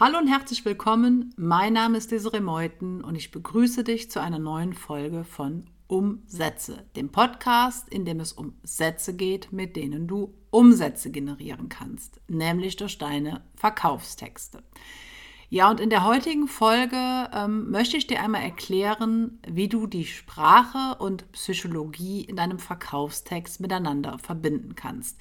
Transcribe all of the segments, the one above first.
Hallo und herzlich willkommen. Mein Name ist Desiree Meuthen und ich begrüße dich zu einer neuen Folge von Umsätze, dem Podcast, in dem es um Sätze geht, mit denen du Umsätze generieren kannst, nämlich durch deine Verkaufstexte. Ja, und in der heutigen Folge ähm, möchte ich dir einmal erklären, wie du die Sprache und Psychologie in deinem Verkaufstext miteinander verbinden kannst.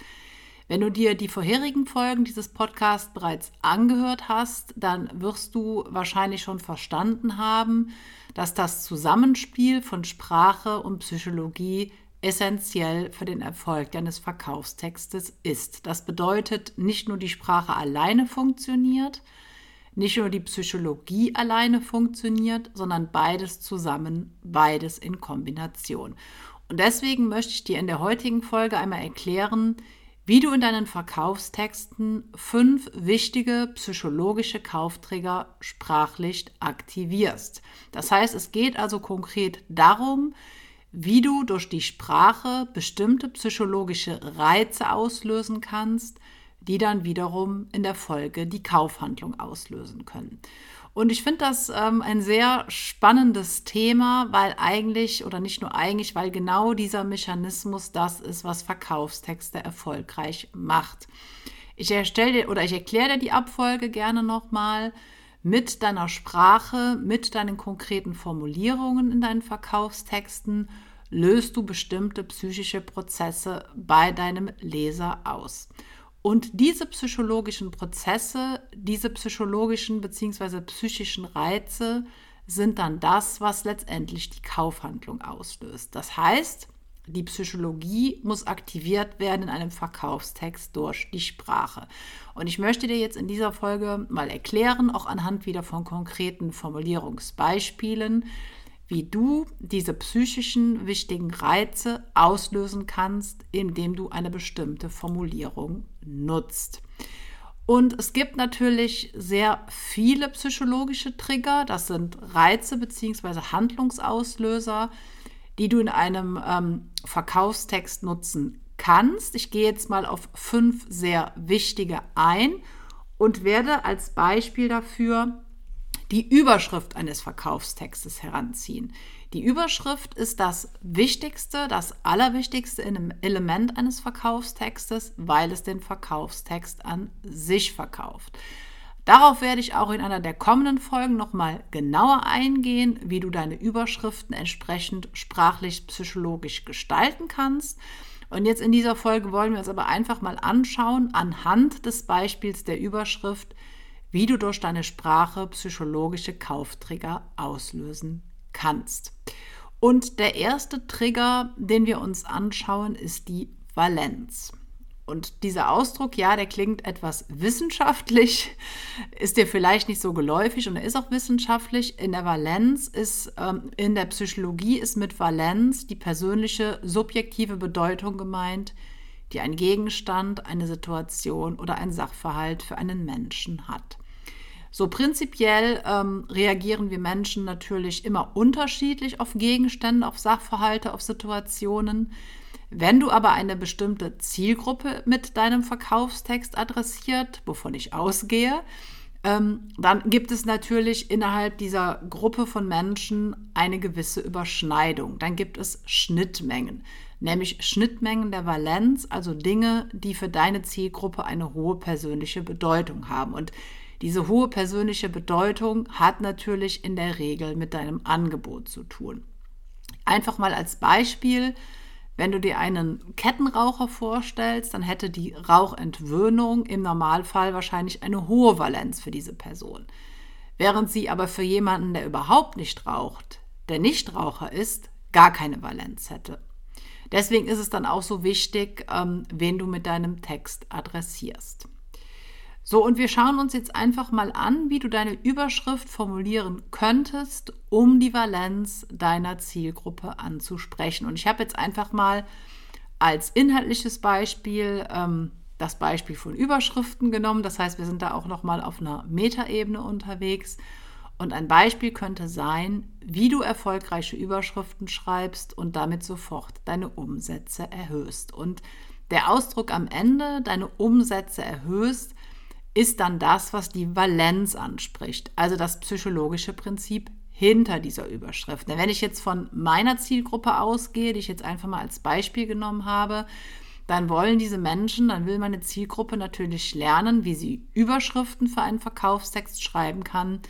Wenn du dir die vorherigen Folgen dieses Podcasts bereits angehört hast, dann wirst du wahrscheinlich schon verstanden haben, dass das Zusammenspiel von Sprache und Psychologie essentiell für den Erfolg deines Verkaufstextes ist. Das bedeutet, nicht nur die Sprache alleine funktioniert, nicht nur die Psychologie alleine funktioniert, sondern beides zusammen, beides in Kombination. Und deswegen möchte ich dir in der heutigen Folge einmal erklären, wie du in deinen Verkaufstexten fünf wichtige psychologische Kaufträger sprachlich aktivierst. Das heißt, es geht also konkret darum, wie du durch die Sprache bestimmte psychologische Reize auslösen kannst, die dann wiederum in der Folge die Kaufhandlung auslösen können. Und ich finde das ähm, ein sehr spannendes Thema, weil eigentlich, oder nicht nur eigentlich, weil genau dieser Mechanismus das ist, was Verkaufstexte erfolgreich macht. Ich erstelle oder ich erkläre dir die Abfolge gerne nochmal mit deiner Sprache, mit deinen konkreten Formulierungen in deinen Verkaufstexten löst du bestimmte psychische Prozesse bei deinem Leser aus. Und diese psychologischen Prozesse, diese psychologischen bzw. psychischen Reize sind dann das, was letztendlich die Kaufhandlung auslöst. Das heißt, die Psychologie muss aktiviert werden in einem Verkaufstext durch die Sprache. Und ich möchte dir jetzt in dieser Folge mal erklären, auch anhand wieder von konkreten Formulierungsbeispielen, wie du diese psychischen wichtigen Reize auslösen kannst, indem du eine bestimmte Formulierung nutzt. Und es gibt natürlich sehr viele psychologische Trigger, das sind Reize bzw. Handlungsauslöser, die du in einem ähm, Verkaufstext nutzen kannst. Ich gehe jetzt mal auf fünf sehr wichtige ein und werde als Beispiel dafür die Überschrift eines Verkaufstextes heranziehen. Die Überschrift ist das wichtigste, das allerwichtigste Element eines Verkaufstextes, weil es den Verkaufstext an sich verkauft. Darauf werde ich auch in einer der kommenden Folgen nochmal genauer eingehen, wie du deine Überschriften entsprechend sprachlich-psychologisch gestalten kannst. Und jetzt in dieser Folge wollen wir uns aber einfach mal anschauen, anhand des Beispiels der Überschrift, wie du durch deine Sprache psychologische Kauftrigger auslösen kannst. Und der erste Trigger, den wir uns anschauen, ist die Valenz. Und dieser Ausdruck, ja, der klingt etwas wissenschaftlich, ist dir vielleicht nicht so geläufig und er ist auch wissenschaftlich. In der Valenz ist, ähm, in der Psychologie ist mit Valenz die persönliche subjektive Bedeutung gemeint, die ein Gegenstand, eine Situation oder ein Sachverhalt für einen Menschen hat. So prinzipiell ähm, reagieren wir Menschen natürlich immer unterschiedlich auf Gegenstände, auf Sachverhalte, auf Situationen. Wenn du aber eine bestimmte Zielgruppe mit deinem Verkaufstext adressiert, wovon ich ausgehe, ähm, dann gibt es natürlich innerhalb dieser Gruppe von Menschen eine gewisse Überschneidung. Dann gibt es Schnittmengen nämlich Schnittmengen der Valenz, also Dinge, die für deine Zielgruppe eine hohe persönliche Bedeutung haben. Und diese hohe persönliche Bedeutung hat natürlich in der Regel mit deinem Angebot zu tun. Einfach mal als Beispiel, wenn du dir einen Kettenraucher vorstellst, dann hätte die Rauchentwöhnung im Normalfall wahrscheinlich eine hohe Valenz für diese Person. Während sie aber für jemanden, der überhaupt nicht raucht, der Nichtraucher ist, gar keine Valenz hätte. Deswegen ist es dann auch so wichtig, ähm, wen du mit deinem Text adressierst. So, und wir schauen uns jetzt einfach mal an, wie du deine Überschrift formulieren könntest, um die Valenz deiner Zielgruppe anzusprechen. Und ich habe jetzt einfach mal als inhaltliches Beispiel ähm, das Beispiel von Überschriften genommen. Das heißt, wir sind da auch noch mal auf einer Metaebene unterwegs und ein Beispiel könnte sein, wie du erfolgreiche Überschriften schreibst und damit sofort deine Umsätze erhöhst. Und der Ausdruck am Ende, deine Umsätze erhöhst, ist dann das, was die Valenz anspricht, also das psychologische Prinzip hinter dieser Überschrift. Denn wenn ich jetzt von meiner Zielgruppe ausgehe, die ich jetzt einfach mal als Beispiel genommen habe, dann wollen diese Menschen, dann will meine Zielgruppe natürlich lernen, wie sie Überschriften für einen Verkaufstext schreiben kann,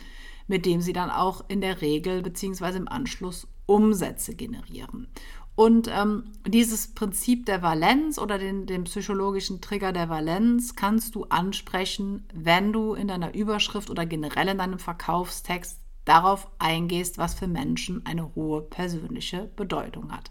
mit dem sie dann auch in der Regel bzw. im Anschluss Umsätze generieren. Und ähm, dieses Prinzip der Valenz oder den, den psychologischen Trigger der Valenz kannst du ansprechen, wenn du in deiner Überschrift oder generell in deinem Verkaufstext darauf eingehst, was für Menschen eine hohe persönliche Bedeutung hat.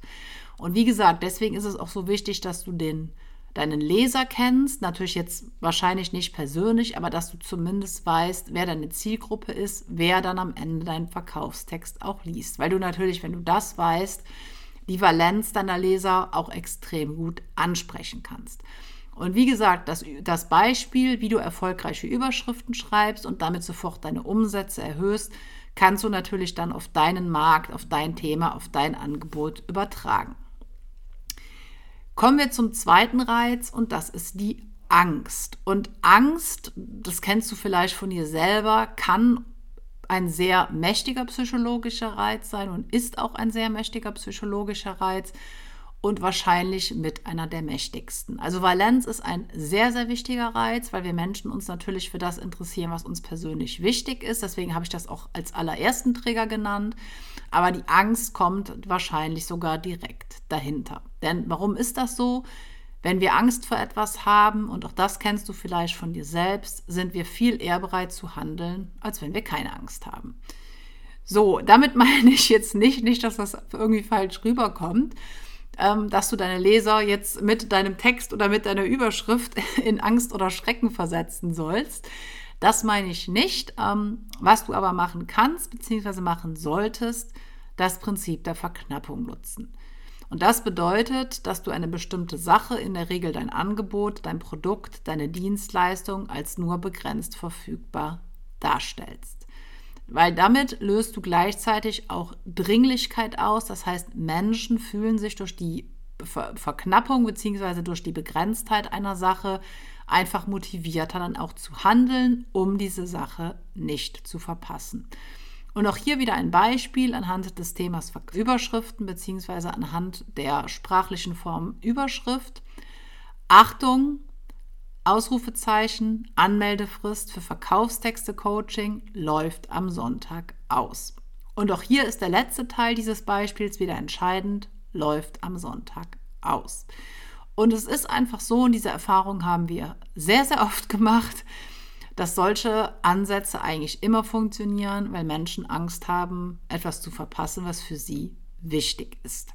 Und wie gesagt, deswegen ist es auch so wichtig, dass du den, deinen Leser kennst. Natürlich jetzt wahrscheinlich nicht persönlich, aber dass du zumindest weißt, wer deine Zielgruppe ist, wer dann am Ende deinen Verkaufstext auch liest. Weil du natürlich, wenn du das weißt, die Valenz deiner Leser auch extrem gut ansprechen kannst. Und wie gesagt, das, das Beispiel, wie du erfolgreiche Überschriften schreibst und damit sofort deine Umsätze erhöhst, kannst du natürlich dann auf deinen Markt, auf dein Thema, auf dein Angebot übertragen. Kommen wir zum zweiten Reiz und das ist die Angst. Und Angst, das kennst du vielleicht von dir selber, kann ein sehr mächtiger psychologischer Reiz sein und ist auch ein sehr mächtiger psychologischer Reiz und wahrscheinlich mit einer der mächtigsten. Also Valenz ist ein sehr, sehr wichtiger Reiz, weil wir Menschen uns natürlich für das interessieren, was uns persönlich wichtig ist. Deswegen habe ich das auch als allerersten Trigger genannt. Aber die Angst kommt wahrscheinlich sogar direkt dahinter. Denn warum ist das so? Wenn wir Angst vor etwas haben, und auch das kennst du vielleicht von dir selbst, sind wir viel eher bereit zu handeln, als wenn wir keine Angst haben. So, damit meine ich jetzt nicht, nicht, dass das irgendwie falsch rüberkommt, ähm, dass du deine Leser jetzt mit deinem Text oder mit deiner Überschrift in Angst oder Schrecken versetzen sollst. Das meine ich nicht. Ähm, was du aber machen kannst bzw. machen solltest, das Prinzip der Verknappung nutzen. Und das bedeutet, dass du eine bestimmte Sache, in der Regel dein Angebot, dein Produkt, deine Dienstleistung als nur begrenzt verfügbar darstellst. Weil damit löst du gleichzeitig auch Dringlichkeit aus. Das heißt, Menschen fühlen sich durch die Verknappung bzw. durch die Begrenztheit einer Sache einfach motivierter dann auch zu handeln, um diese Sache nicht zu verpassen. Und auch hier wieder ein Beispiel anhand des Themas Überschriften bzw. anhand der sprachlichen Form Überschrift. Achtung, Ausrufezeichen, Anmeldefrist für Verkaufstexte Coaching läuft am Sonntag aus. Und auch hier ist der letzte Teil dieses Beispiels wieder entscheidend, läuft am Sonntag aus. Und es ist einfach so, und diese Erfahrung haben wir sehr, sehr oft gemacht, dass solche Ansätze eigentlich immer funktionieren, weil Menschen Angst haben, etwas zu verpassen, was für sie wichtig ist.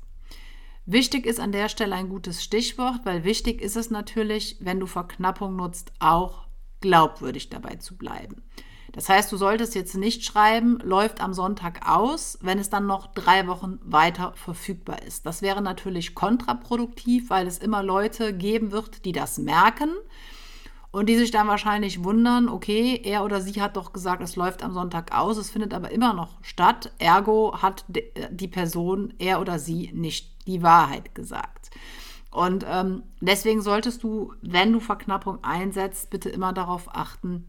Wichtig ist an der Stelle ein gutes Stichwort, weil wichtig ist es natürlich, wenn du Verknappung nutzt, auch glaubwürdig dabei zu bleiben. Das heißt, du solltest jetzt nicht schreiben, läuft am Sonntag aus, wenn es dann noch drei Wochen weiter verfügbar ist. Das wäre natürlich kontraproduktiv, weil es immer Leute geben wird, die das merken und die sich dann wahrscheinlich wundern, okay, er oder sie hat doch gesagt, es läuft am Sonntag aus, es findet aber immer noch statt. Ergo hat die Person, er oder sie, nicht die Wahrheit gesagt. Und ähm, deswegen solltest du, wenn du Verknappung einsetzt, bitte immer darauf achten,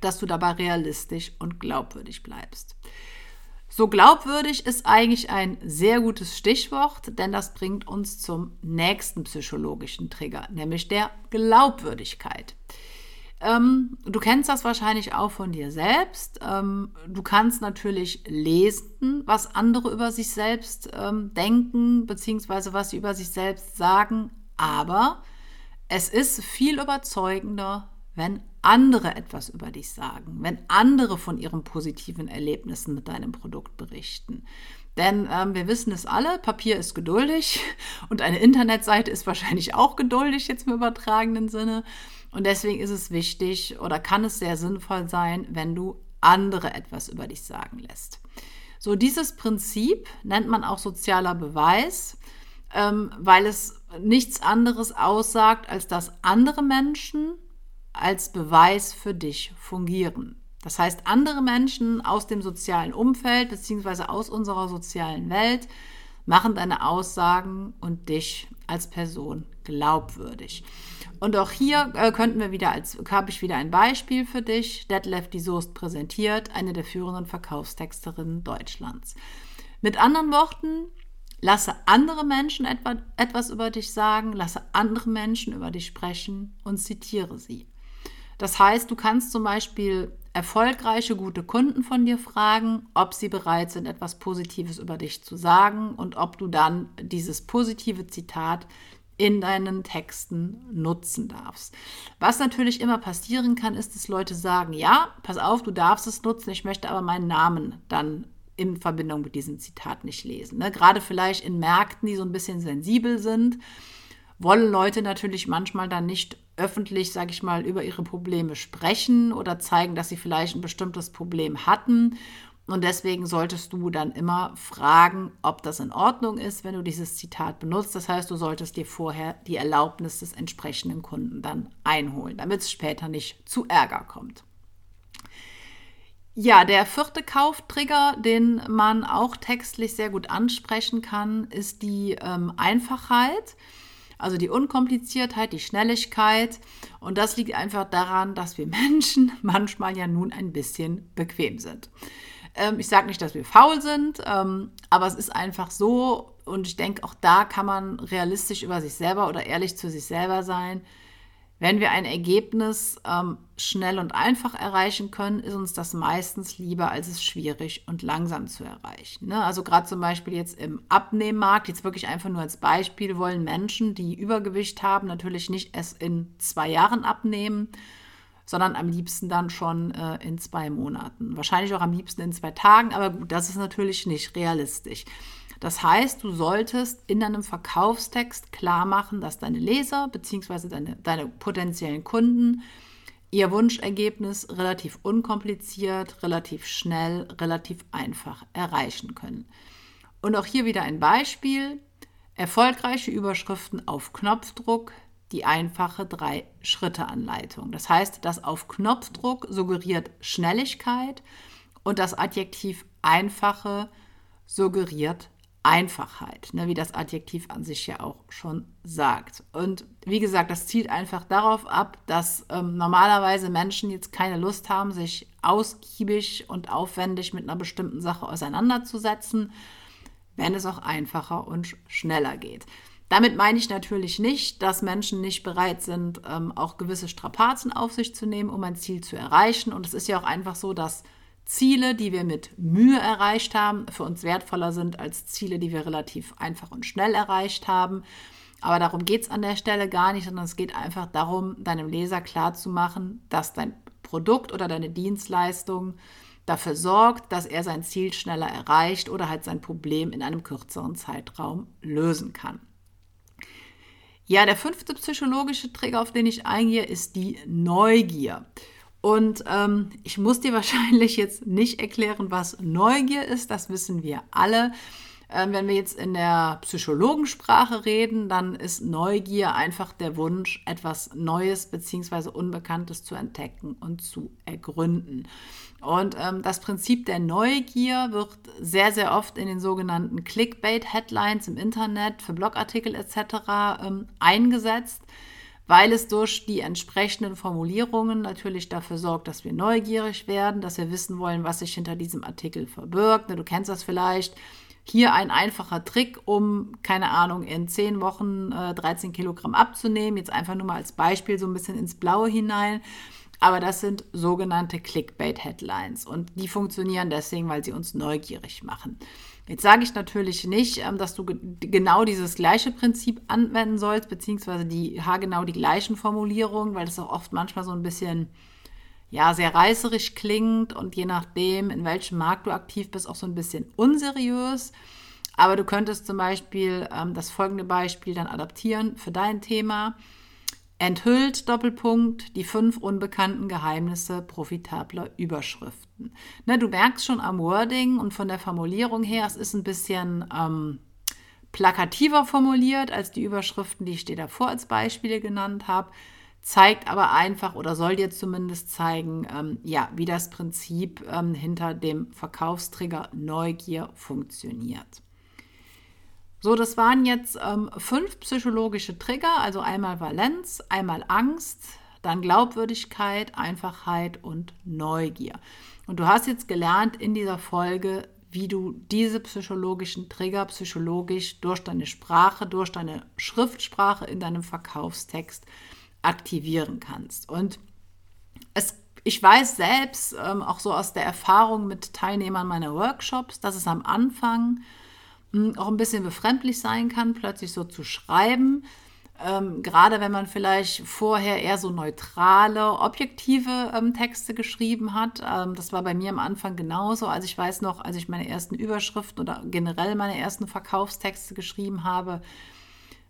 dass du dabei realistisch und glaubwürdig bleibst. So glaubwürdig ist eigentlich ein sehr gutes Stichwort, denn das bringt uns zum nächsten psychologischen Trigger, nämlich der Glaubwürdigkeit. Ähm, du kennst das wahrscheinlich auch von dir selbst. Ähm, du kannst natürlich lesen, was andere über sich selbst ähm, denken, beziehungsweise was sie über sich selbst sagen, aber es ist viel überzeugender, wenn andere etwas über dich sagen, wenn andere von ihren positiven Erlebnissen mit deinem Produkt berichten. Denn ähm, wir wissen es alle, Papier ist geduldig und eine Internetseite ist wahrscheinlich auch geduldig jetzt im übertragenen Sinne. Und deswegen ist es wichtig oder kann es sehr sinnvoll sein, wenn du andere etwas über dich sagen lässt. So, dieses Prinzip nennt man auch sozialer Beweis, ähm, weil es nichts anderes aussagt, als dass andere Menschen als Beweis für dich fungieren. Das heißt, andere Menschen aus dem sozialen Umfeld bzw. aus unserer sozialen Welt machen deine Aussagen und dich als Person glaubwürdig. Und auch hier äh, könnten wir wieder als, habe ich wieder ein Beispiel für dich. Detlef die Soest präsentiert, eine der führenden Verkaufstexterinnen Deutschlands. Mit anderen Worten, lasse andere Menschen etwa, etwas über dich sagen, lasse andere Menschen über dich sprechen und zitiere sie. Das heißt, du kannst zum Beispiel erfolgreiche, gute Kunden von dir fragen, ob sie bereit sind, etwas Positives über dich zu sagen und ob du dann dieses positive Zitat in deinen Texten nutzen darfst. Was natürlich immer passieren kann, ist, dass Leute sagen, ja, pass auf, du darfst es nutzen, ich möchte aber meinen Namen dann in Verbindung mit diesem Zitat nicht lesen. Ne? Gerade vielleicht in Märkten, die so ein bisschen sensibel sind, wollen Leute natürlich manchmal dann nicht öffentlich, sage ich mal, über ihre Probleme sprechen oder zeigen, dass sie vielleicht ein bestimmtes Problem hatten. Und deswegen solltest du dann immer fragen, ob das in Ordnung ist, wenn du dieses Zitat benutzt. Das heißt, du solltest dir vorher die Erlaubnis des entsprechenden Kunden dann einholen, damit es später nicht zu Ärger kommt. Ja, der vierte Kauftrigger, den man auch textlich sehr gut ansprechen kann, ist die ähm, Einfachheit. Also die Unkompliziertheit, die Schnelligkeit. Und das liegt einfach daran, dass wir Menschen manchmal ja nun ein bisschen bequem sind. Ähm, ich sage nicht, dass wir faul sind, ähm, aber es ist einfach so. Und ich denke, auch da kann man realistisch über sich selber oder ehrlich zu sich selber sein. Wenn wir ein Ergebnis ähm, schnell und einfach erreichen können, ist uns das meistens lieber, als es schwierig und langsam zu erreichen. Ne? Also gerade zum Beispiel jetzt im Abnehmmarkt, jetzt wirklich einfach nur als Beispiel, wollen Menschen, die Übergewicht haben, natürlich nicht erst in zwei Jahren abnehmen, sondern am liebsten dann schon äh, in zwei Monaten. Wahrscheinlich auch am liebsten in zwei Tagen, aber gut, das ist natürlich nicht realistisch. Das heißt, du solltest in deinem Verkaufstext klar machen, dass deine Leser bzw. Deine, deine potenziellen Kunden ihr Wunschergebnis relativ unkompliziert, relativ schnell, relativ einfach erreichen können. Und auch hier wieder ein Beispiel. Erfolgreiche Überschriften auf Knopfdruck, die einfache Drei-Schritte-Anleitung. Das heißt, das auf Knopfdruck suggeriert Schnelligkeit und das Adjektiv einfache suggeriert Einfachheit, ne, wie das Adjektiv an sich ja auch schon sagt. Und wie gesagt, das zielt einfach darauf ab, dass ähm, normalerweise Menschen jetzt keine Lust haben, sich ausgiebig und aufwendig mit einer bestimmten Sache auseinanderzusetzen, wenn es auch einfacher und schneller geht. Damit meine ich natürlich nicht, dass Menschen nicht bereit sind, ähm, auch gewisse Strapazen auf sich zu nehmen, um ein Ziel zu erreichen. Und es ist ja auch einfach so, dass Ziele, die wir mit Mühe erreicht haben, für uns wertvoller sind als Ziele, die wir relativ einfach und schnell erreicht haben. Aber darum geht es an der Stelle gar nicht, sondern es geht einfach darum, deinem Leser klarzumachen, dass dein Produkt oder deine Dienstleistung dafür sorgt, dass er sein Ziel schneller erreicht oder halt sein Problem in einem kürzeren Zeitraum lösen kann. Ja, der fünfte psychologische Trigger, auf den ich eingehe, ist die Neugier. Und ähm, ich muss dir wahrscheinlich jetzt nicht erklären, was Neugier ist, das wissen wir alle. Ähm, wenn wir jetzt in der Psychologensprache reden, dann ist Neugier einfach der Wunsch, etwas Neues bzw. Unbekanntes zu entdecken und zu ergründen. Und ähm, das Prinzip der Neugier wird sehr, sehr oft in den sogenannten Clickbait-Headlines im Internet für Blogartikel etc. Ähm, eingesetzt weil es durch die entsprechenden Formulierungen natürlich dafür sorgt, dass wir neugierig werden, dass wir wissen wollen, was sich hinter diesem Artikel verbirgt. Du kennst das vielleicht. Hier ein einfacher Trick, um, keine Ahnung, in zehn Wochen äh, 13 Kilogramm abzunehmen. Jetzt einfach nur mal als Beispiel so ein bisschen ins Blaue hinein. Aber das sind sogenannte Clickbait-Headlines und die funktionieren deswegen, weil sie uns neugierig machen. Jetzt sage ich natürlich nicht, ähm, dass du genau dieses gleiche Prinzip anwenden sollst, beziehungsweise die haargenau die gleichen Formulierungen, weil das auch oft manchmal so ein bisschen ja, sehr reißerisch klingt und je nachdem, in welchem Markt du aktiv bist, auch so ein bisschen unseriös. Aber du könntest zum Beispiel ähm, das folgende Beispiel dann adaptieren für dein Thema. Enthüllt Doppelpunkt die fünf unbekannten Geheimnisse profitabler Überschriften. Ne, du merkst schon am Wording und von der Formulierung her, es ist ein bisschen ähm, plakativer formuliert als die Überschriften, die ich dir davor als Beispiele genannt habe, zeigt aber einfach oder soll dir zumindest zeigen, ähm, ja, wie das Prinzip ähm, hinter dem Verkaufstrigger Neugier funktioniert. So, das waren jetzt ähm, fünf psychologische Trigger, also einmal Valenz, einmal Angst, dann Glaubwürdigkeit, Einfachheit und Neugier. Und du hast jetzt gelernt in dieser Folge, wie du diese psychologischen Trigger psychologisch durch deine Sprache, durch deine Schriftsprache in deinem Verkaufstext aktivieren kannst. Und es, ich weiß selbst, ähm, auch so aus der Erfahrung mit Teilnehmern meiner Workshops, dass es am Anfang auch ein bisschen befremdlich sein kann, plötzlich so zu schreiben. Ähm, gerade wenn man vielleicht vorher eher so neutrale, objektive ähm, Texte geschrieben hat. Ähm, das war bei mir am Anfang genauso. Also ich weiß noch, als ich meine ersten Überschriften oder generell meine ersten Verkaufstexte geschrieben habe,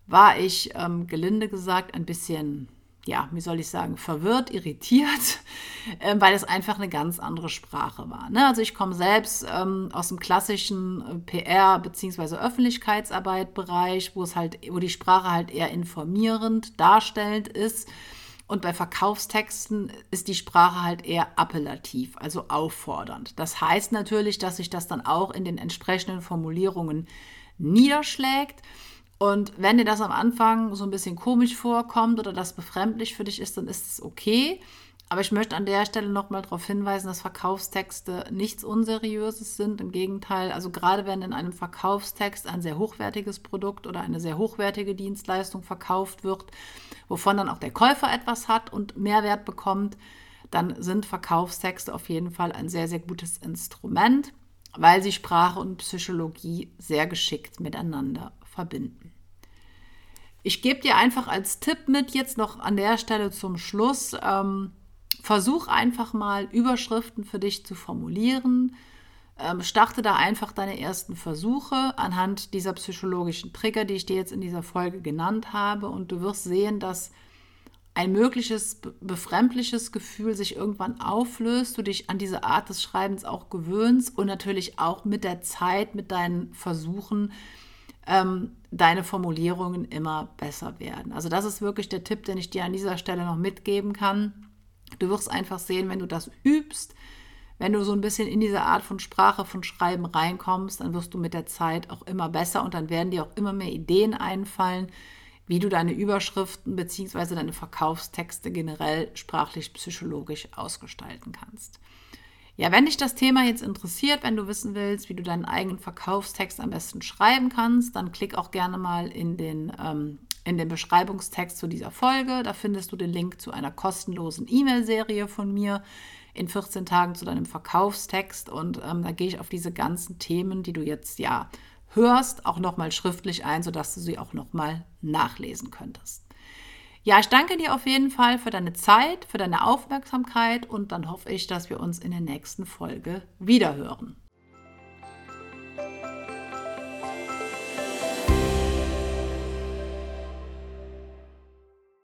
war ich ähm, gelinde gesagt ein bisschen ja, wie soll ich sagen, verwirrt, irritiert, äh, weil es einfach eine ganz andere Sprache war. Ne? Also ich komme selbst ähm, aus dem klassischen äh, PR- bzw. Öffentlichkeitsarbeitbereich, wo es halt, wo die Sprache halt eher informierend, darstellend ist. Und bei Verkaufstexten ist die Sprache halt eher appellativ, also auffordernd. Das heißt natürlich, dass sich das dann auch in den entsprechenden Formulierungen niederschlägt. Und wenn dir das am Anfang so ein bisschen komisch vorkommt oder das befremdlich für dich ist, dann ist es okay. Aber ich möchte an der Stelle nochmal darauf hinweisen, dass Verkaufstexte nichts Unseriöses sind. Im Gegenteil, also gerade wenn in einem Verkaufstext ein sehr hochwertiges Produkt oder eine sehr hochwertige Dienstleistung verkauft wird, wovon dann auch der Käufer etwas hat und Mehrwert bekommt, dann sind Verkaufstexte auf jeden Fall ein sehr, sehr gutes Instrument, weil sie Sprache und Psychologie sehr geschickt miteinander verbinden. Ich gebe dir einfach als Tipp mit, jetzt noch an der Stelle zum Schluss, ähm, versuch einfach mal Überschriften für dich zu formulieren. Ähm, starte da einfach deine ersten Versuche anhand dieser psychologischen Trigger, die ich dir jetzt in dieser Folge genannt habe. Und du wirst sehen, dass ein mögliches befremdliches Gefühl sich irgendwann auflöst, du dich an diese Art des Schreibens auch gewöhnst und natürlich auch mit der Zeit, mit deinen Versuchen ähm, deine Formulierungen immer besser werden. Also das ist wirklich der Tipp, den ich dir an dieser Stelle noch mitgeben kann. Du wirst einfach sehen, wenn du das übst, wenn du so ein bisschen in diese Art von Sprache, von Schreiben reinkommst, dann wirst du mit der Zeit auch immer besser und dann werden dir auch immer mehr Ideen einfallen, wie du deine Überschriften bzw. deine Verkaufstexte generell sprachlich psychologisch ausgestalten kannst. Ja, wenn dich das Thema jetzt interessiert, wenn du wissen willst, wie du deinen eigenen Verkaufstext am besten schreiben kannst, dann klick auch gerne mal in den, ähm, in den Beschreibungstext zu dieser Folge. Da findest du den Link zu einer kostenlosen E-Mail-Serie von mir in 14 Tagen zu deinem Verkaufstext. Und ähm, da gehe ich auf diese ganzen Themen, die du jetzt ja hörst, auch nochmal schriftlich ein, sodass du sie auch nochmal nachlesen könntest. Ja, ich danke dir auf jeden Fall für deine Zeit, für deine Aufmerksamkeit und dann hoffe ich, dass wir uns in der nächsten Folge wiederhören.